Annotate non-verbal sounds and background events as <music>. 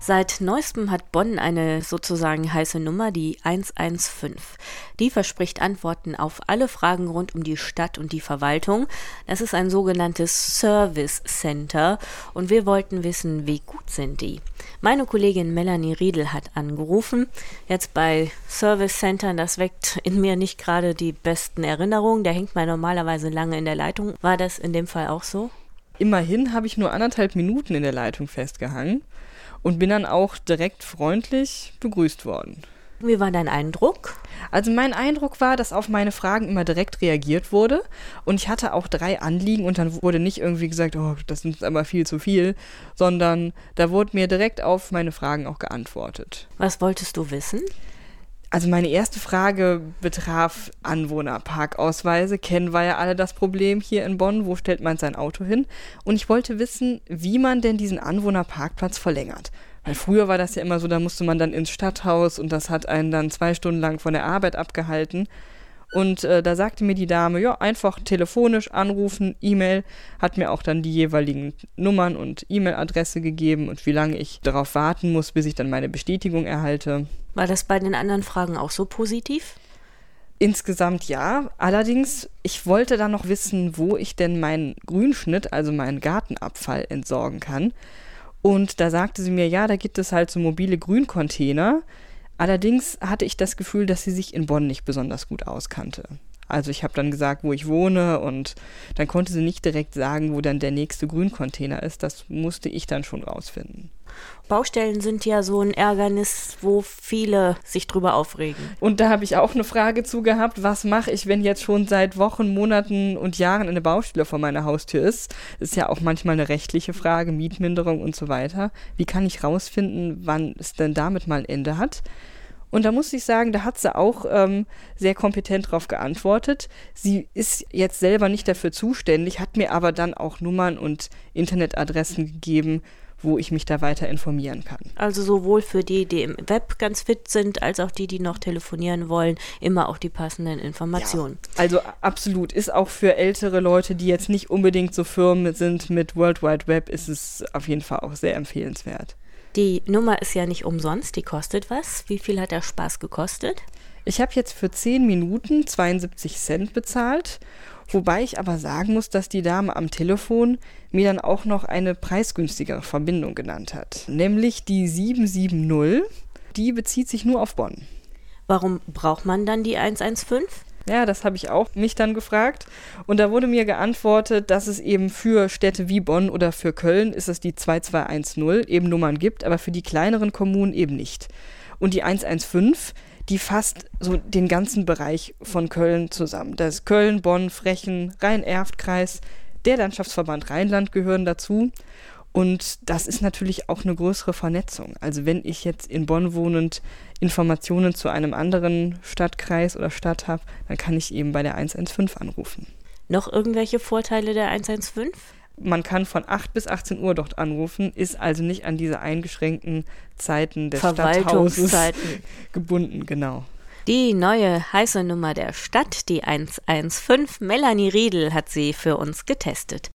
Seit neuestem hat Bonn eine sozusagen heiße Nummer, die 115. Die verspricht Antworten auf alle Fragen rund um die Stadt und die Verwaltung. Das ist ein sogenanntes Service Center und wir wollten wissen, wie gut sind die. Meine Kollegin Melanie Riedel hat angerufen. Jetzt bei Service Centern, das weckt in mir nicht gerade die besten Erinnerungen. Da hängt man normalerweise lange in der Leitung. War das in dem Fall auch so? Immerhin habe ich nur anderthalb Minuten in der Leitung festgehangen und bin dann auch direkt freundlich begrüßt worden. Wie war dein Eindruck? Also mein Eindruck war, dass auf meine Fragen immer direkt reagiert wurde und ich hatte auch drei Anliegen und dann wurde nicht irgendwie gesagt, oh, das ist aber viel zu viel, sondern da wurde mir direkt auf meine Fragen auch geantwortet. Was wolltest du wissen? Also meine erste Frage betraf Anwohnerparkausweise. Kennen wir ja alle das Problem hier in Bonn. Wo stellt man sein Auto hin? Und ich wollte wissen, wie man denn diesen Anwohnerparkplatz verlängert. Weil früher war das ja immer so, da musste man dann ins Stadthaus und das hat einen dann zwei Stunden lang von der Arbeit abgehalten. Und äh, da sagte mir die Dame, ja, einfach telefonisch anrufen, E-Mail, hat mir auch dann die jeweiligen Nummern und E-Mail-Adresse gegeben und wie lange ich darauf warten muss, bis ich dann meine Bestätigung erhalte. War das bei den anderen Fragen auch so positiv? Insgesamt ja. Allerdings, ich wollte dann noch wissen, wo ich denn meinen Grünschnitt, also meinen Gartenabfall, entsorgen kann. Und da sagte sie mir, ja, da gibt es halt so mobile Grüncontainer. Allerdings hatte ich das Gefühl, dass sie sich in Bonn nicht besonders gut auskannte. Also ich habe dann gesagt, wo ich wohne und dann konnte sie nicht direkt sagen, wo dann der nächste Grüncontainer ist. Das musste ich dann schon rausfinden. Baustellen sind ja so ein Ärgernis, wo viele sich drüber aufregen. Und da habe ich auch eine Frage zu gehabt, was mache ich, wenn jetzt schon seit Wochen, Monaten und Jahren eine Baustelle vor meiner Haustür ist? Ist ja auch manchmal eine rechtliche Frage, Mietminderung und so weiter. Wie kann ich rausfinden, wann es denn damit mal ein Ende hat? Und da muss ich sagen, da hat sie auch ähm, sehr kompetent darauf geantwortet. Sie ist jetzt selber nicht dafür zuständig, hat mir aber dann auch Nummern und Internetadressen gegeben, wo ich mich da weiter informieren kann. Also sowohl für die, die im Web ganz fit sind, als auch die, die noch telefonieren wollen, immer auch die passenden Informationen. Ja, also absolut. Ist auch für ältere Leute, die jetzt nicht unbedingt so firm sind mit World Wide Web, ist es auf jeden Fall auch sehr empfehlenswert. Die Nummer ist ja nicht umsonst, die kostet was. Wie viel hat der Spaß gekostet? Ich habe jetzt für 10 Minuten 72 Cent bezahlt, wobei ich aber sagen muss, dass die Dame am Telefon mir dann auch noch eine preisgünstigere Verbindung genannt hat, nämlich die 770. Die bezieht sich nur auf Bonn. Warum braucht man dann die 115? Ja, das habe ich auch mich dann gefragt. Und da wurde mir geantwortet, dass es eben für Städte wie Bonn oder für Köln ist es die 2210 eben Nummern gibt, aber für die kleineren Kommunen eben nicht. Und die 115, die fasst so den ganzen Bereich von Köln zusammen. Da ist Köln, Bonn, Frechen, Rhein-Erft-Kreis, der Landschaftsverband Rheinland gehören dazu. Und das ist natürlich auch eine größere Vernetzung. Also wenn ich jetzt in Bonn wohnend Informationen zu einem anderen Stadtkreis oder Stadt habe, dann kann ich eben bei der 115 anrufen. Noch irgendwelche Vorteile der 115? Man kann von 8 bis 18 Uhr dort anrufen, ist also nicht an diese eingeschränkten Zeiten des Stadthauses <laughs> gebunden, genau. Die neue heiße Nummer der Stadt, die 115, Melanie Riedel hat sie für uns getestet.